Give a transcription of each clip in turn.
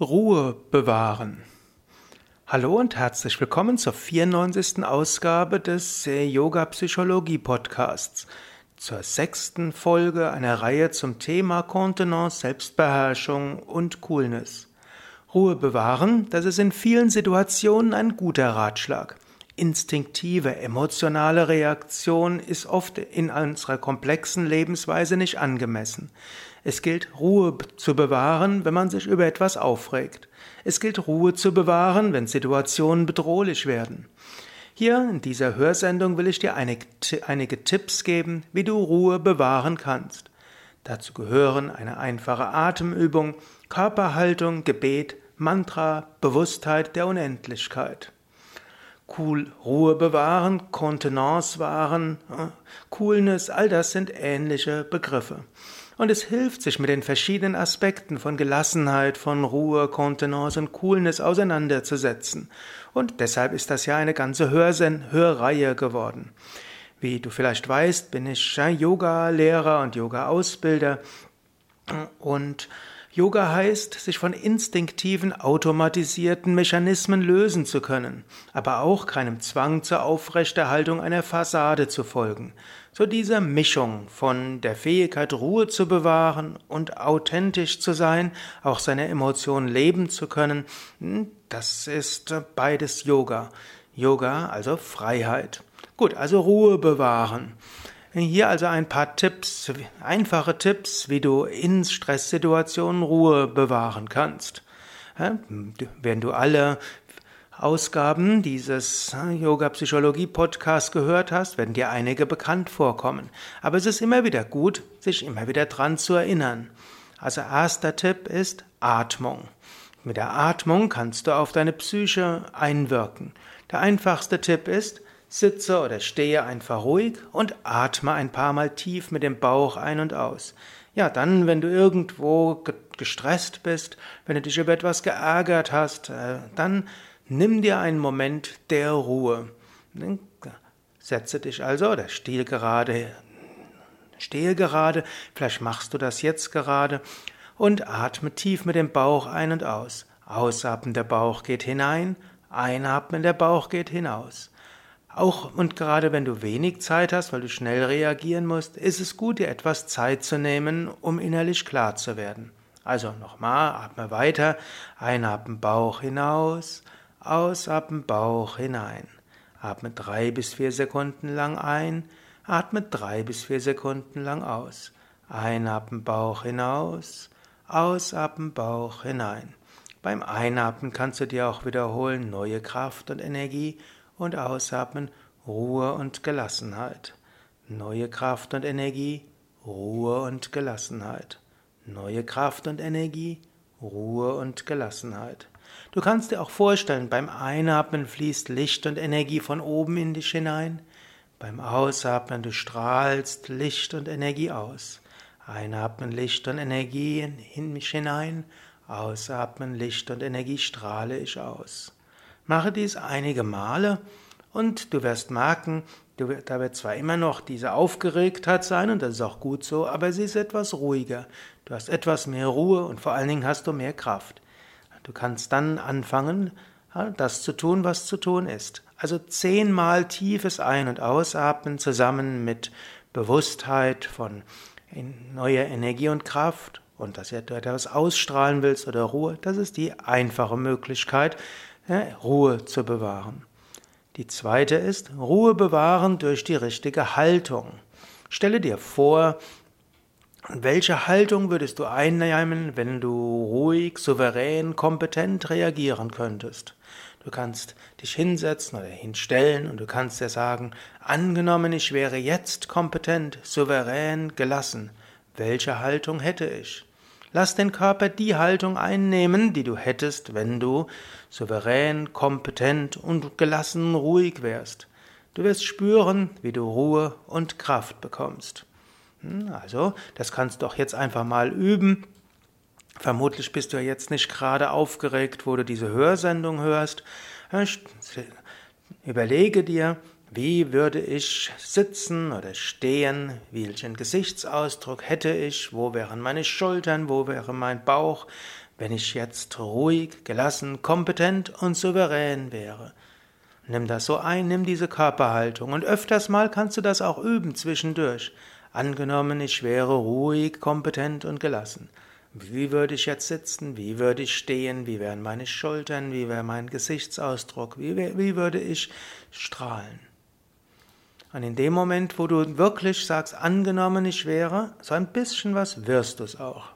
Ruhe bewahren. Hallo und herzlich willkommen zur 94. Ausgabe des Yoga Psychologie Podcasts, zur sechsten Folge einer Reihe zum Thema Kontenance, Selbstbeherrschung und Coolness. Ruhe bewahren, das ist in vielen Situationen ein guter Ratschlag. Instinktive, emotionale Reaktion ist oft in unserer komplexen Lebensweise nicht angemessen. Es gilt, Ruhe zu bewahren, wenn man sich über etwas aufregt. Es gilt, Ruhe zu bewahren, wenn Situationen bedrohlich werden. Hier in dieser Hörsendung will ich dir einige, Tipps geben, wie du Ruhe bewahren kannst. Dazu gehören eine einfache Atemübung, Körperhaltung, Gebet, Mantra, Bewusstheit der Unendlichkeit. Cool, Ruhe bewahren, Kontenance wahren, äh, Coolness, all das sind ähnliche Begriffe. Und es hilft, sich mit den verschiedenen Aspekten von Gelassenheit, von Ruhe, Kontenance und Coolness auseinanderzusetzen. Und deshalb ist das ja eine ganze Hörsen Hörreihe geworden. Wie du vielleicht weißt, bin ich Yoga-Lehrer und Yoga-Ausbilder und Yoga heißt, sich von instinktiven, automatisierten Mechanismen lösen zu können, aber auch keinem Zwang zur Aufrechterhaltung einer Fassade zu folgen. So diese Mischung von der Fähigkeit, Ruhe zu bewahren und authentisch zu sein, auch seine Emotionen leben zu können, hm, das ist beides Yoga. Yoga, also Freiheit. Gut, also Ruhe bewahren. Hier also ein paar Tipps, einfache Tipps, wie du in Stresssituationen Ruhe bewahren kannst. Wenn du alle Ausgaben dieses Yoga Psychologie Podcast gehört hast, werden dir einige bekannt vorkommen. Aber es ist immer wieder gut, sich immer wieder dran zu erinnern. Also erster Tipp ist Atmung. Mit der Atmung kannst du auf deine Psyche einwirken. Der einfachste Tipp ist, Sitze oder stehe einfach ruhig und atme ein paar Mal tief mit dem Bauch ein und aus. Ja, dann, wenn du irgendwo gestresst bist, wenn du dich über etwas geärgert hast, äh, dann nimm dir einen Moment der Ruhe. Setze dich also oder stehe gerade, stehe gerade, vielleicht machst du das jetzt gerade und atme tief mit dem Bauch ein und aus. Ausatmen, der Bauch geht hinein, einatmen, der Bauch geht hinaus. Auch und gerade wenn du wenig Zeit hast, weil du schnell reagieren musst, ist es gut, dir etwas Zeit zu nehmen, um innerlich klar zu werden. Also nochmal, atme weiter, einatmen Bauch hinaus, ausatmen Bauch hinein. Atme drei bis vier Sekunden lang ein, atme drei bis vier Sekunden lang aus. Einatmen Bauch hinaus, ausatmen Bauch hinein. Beim Einatmen kannst du dir auch wiederholen, neue Kraft und Energie und ausatmen Ruhe und Gelassenheit. Neue Kraft und Energie, Ruhe und Gelassenheit. Neue Kraft und Energie, Ruhe und Gelassenheit. Du kannst dir auch vorstellen, beim Einatmen fließt Licht und Energie von oben in dich hinein. Beim Ausatmen du strahlst Licht und Energie aus. Einatmen Licht und Energie in mich hinein. Ausatmen Licht und Energie strahle ich aus. Mache dies einige Male und du wirst merken, du, da wird zwar immer noch diese Aufgeregtheit sein und das ist auch gut so, aber sie ist etwas ruhiger. Du hast etwas mehr Ruhe und vor allen Dingen hast du mehr Kraft. Du kannst dann anfangen, das zu tun, was zu tun ist. Also zehnmal tiefes Ein- und Ausatmen zusammen mit Bewusstheit von neuer Energie und Kraft und dass du etwas ausstrahlen willst oder Ruhe, das ist die einfache Möglichkeit, Ruhe zu bewahren. Die zweite ist Ruhe bewahren durch die richtige Haltung. Stelle dir vor, welche Haltung würdest du einnehmen, wenn du ruhig, souverän, kompetent reagieren könntest? Du kannst dich hinsetzen oder hinstellen und du kannst dir sagen, angenommen, ich wäre jetzt kompetent, souverän, gelassen. Welche Haltung hätte ich? Lass den Körper die Haltung einnehmen, die du hättest, wenn du souverän, kompetent und gelassen ruhig wärst. Du wirst spüren, wie du Ruhe und Kraft bekommst. Hm, also, das kannst du auch jetzt einfach mal üben. Vermutlich bist du ja jetzt nicht gerade aufgeregt, wo du diese Hörsendung hörst. Überlege dir, wie würde ich sitzen oder stehen? Welchen Gesichtsausdruck hätte ich? Wo wären meine Schultern? Wo wäre mein Bauch? wenn ich jetzt ruhig, gelassen, kompetent und souverän wäre. Nimm das so ein, nimm diese Körperhaltung und öfters mal kannst du das auch üben zwischendurch. Angenommen, ich wäre ruhig, kompetent und gelassen. Wie würde ich jetzt sitzen? Wie würde ich stehen? Wie wären meine Schultern? Wie wäre mein Gesichtsausdruck? Wie, wie würde ich strahlen? Und in dem Moment, wo du wirklich sagst, angenommen ich wäre, so ein bisschen was wirst du es auch.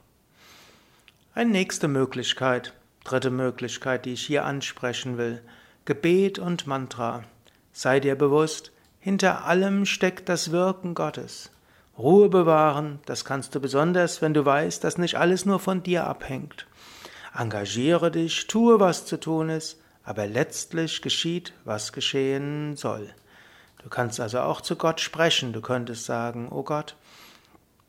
Eine nächste Möglichkeit, dritte Möglichkeit, die ich hier ansprechen will, Gebet und Mantra. Sei dir bewusst, hinter allem steckt das Wirken Gottes. Ruhe bewahren, das kannst du besonders, wenn du weißt, dass nicht alles nur von dir abhängt. Engagiere dich, tue, was zu tun ist, aber letztlich geschieht, was geschehen soll. Du kannst also auch zu Gott sprechen, du könntest sagen, oh Gott,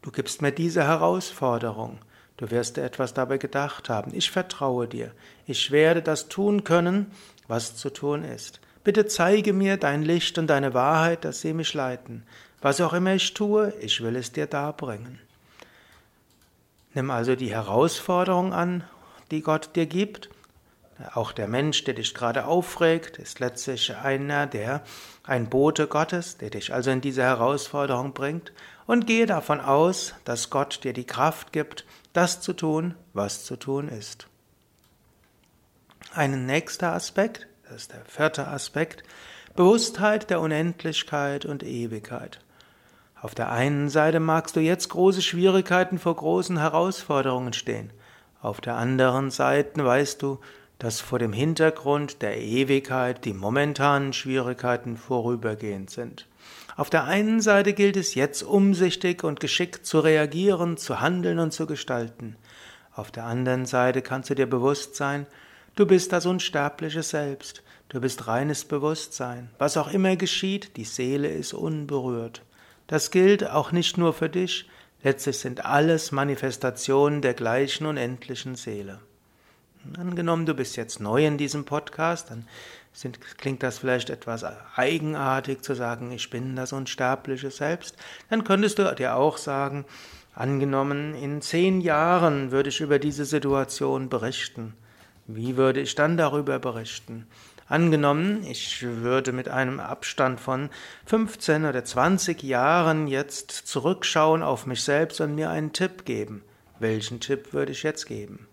du gibst mir diese Herausforderung, du wirst dir etwas dabei gedacht haben, ich vertraue dir, ich werde das tun können, was zu tun ist. Bitte zeige mir dein Licht und deine Wahrheit, dass sie mich leiten. Was auch immer ich tue, ich will es dir darbringen. Nimm also die Herausforderung an, die Gott dir gibt auch der Mensch, der dich gerade aufregt, ist letztlich einer, der ein Bote Gottes, der dich also in diese Herausforderung bringt und gehe davon aus, dass Gott dir die Kraft gibt, das zu tun, was zu tun ist. Ein nächster Aspekt, das ist der vierte Aspekt, Bewusstheit der Unendlichkeit und Ewigkeit. Auf der einen Seite magst du jetzt große Schwierigkeiten vor großen Herausforderungen stehen. Auf der anderen Seite weißt du, dass vor dem Hintergrund der Ewigkeit die momentanen Schwierigkeiten vorübergehend sind. Auf der einen Seite gilt es jetzt umsichtig und geschickt zu reagieren, zu handeln und zu gestalten. Auf der anderen Seite kannst du dir bewusst sein, du bist das unsterbliche Selbst, du bist reines Bewusstsein. Was auch immer geschieht, die Seele ist unberührt. Das gilt auch nicht nur für dich, letztlich sind alles Manifestationen der gleichen unendlichen Seele. Angenommen, du bist jetzt neu in diesem Podcast, dann sind, klingt das vielleicht etwas eigenartig zu sagen, ich bin das unsterbliche Selbst. Dann könntest du dir auch sagen, angenommen, in zehn Jahren würde ich über diese Situation berichten. Wie würde ich dann darüber berichten? Angenommen, ich würde mit einem Abstand von 15 oder 20 Jahren jetzt zurückschauen auf mich selbst und mir einen Tipp geben. Welchen Tipp würde ich jetzt geben?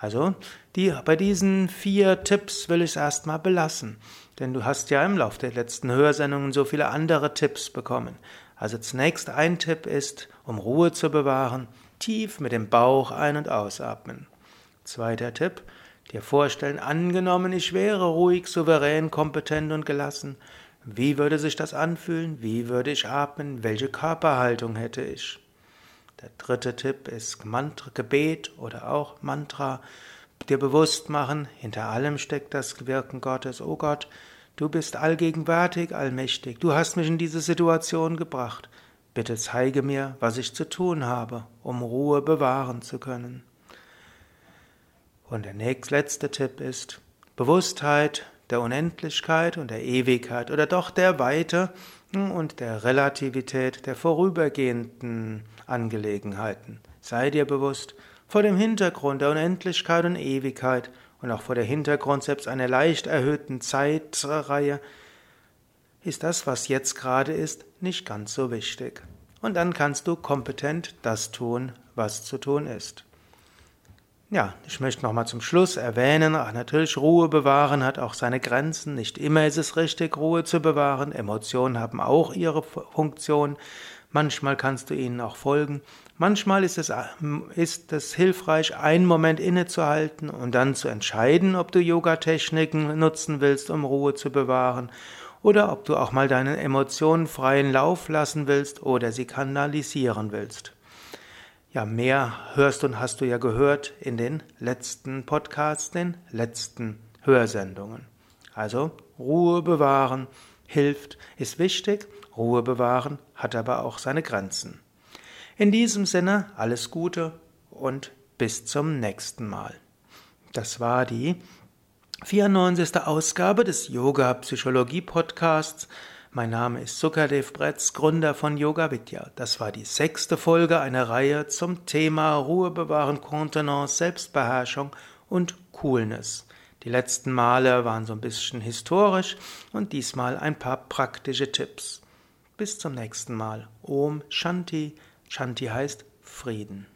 Also, die, bei diesen vier Tipps will ich es erstmal belassen. Denn du hast ja im Laufe der letzten Hörsendungen so viele andere Tipps bekommen. Also zunächst ein Tipp ist, um Ruhe zu bewahren, tief mit dem Bauch ein- und ausatmen. Zweiter Tipp, dir vorstellen, angenommen, ich wäre ruhig, souverän, kompetent und gelassen. Wie würde sich das anfühlen? Wie würde ich atmen? Welche Körperhaltung hätte ich? Der dritte Tipp ist Mantra, Gebet oder auch Mantra. Dir bewusst machen, hinter allem steckt das Wirken Gottes. Oh Gott, du bist allgegenwärtig, allmächtig. Du hast mich in diese Situation gebracht. Bitte zeige mir, was ich zu tun habe, um Ruhe bewahren zu können. Und der nächste letzte Tipp ist Bewusstheit der Unendlichkeit und der Ewigkeit oder doch der Weite und der Relativität der vorübergehenden Angelegenheiten. Sei dir bewusst, vor dem Hintergrund der Unendlichkeit und Ewigkeit und auch vor dem Hintergrund selbst einer leicht erhöhten Zeitreihe ist das, was jetzt gerade ist, nicht ganz so wichtig. Und dann kannst du kompetent das tun, was zu tun ist. Ja, ich möchte nochmal zum Schluss erwähnen, ach, natürlich Ruhe bewahren hat auch seine Grenzen. Nicht immer ist es richtig, Ruhe zu bewahren. Emotionen haben auch ihre Funktion. Manchmal kannst du ihnen auch folgen. Manchmal ist es, ist es hilfreich, einen Moment innezuhalten und dann zu entscheiden, ob du Yoga-Techniken nutzen willst, um Ruhe zu bewahren, oder ob du auch mal deine Emotionen freien Lauf lassen willst oder sie kanalisieren willst. Ja, mehr hörst und hast du ja gehört in den letzten Podcasts, den letzten Hörsendungen. Also Ruhe bewahren hilft, ist wichtig. Ruhe bewahren hat aber auch seine Grenzen. In diesem Sinne alles Gute und bis zum nächsten Mal. Das war die 94. Ausgabe des Yoga Psychologie Podcasts Mein Name ist Sukadev Bretz, Gründer von Yoga Vidya. Das war die sechste Folge einer Reihe zum Thema Ruhe bewahren, Kontenance, Selbstbeherrschung und Coolness. Die letzten Male waren so ein bisschen historisch und diesmal ein paar praktische Tipps. Bis zum nächsten Mal. Om Shanti. Shanti heißt Frieden.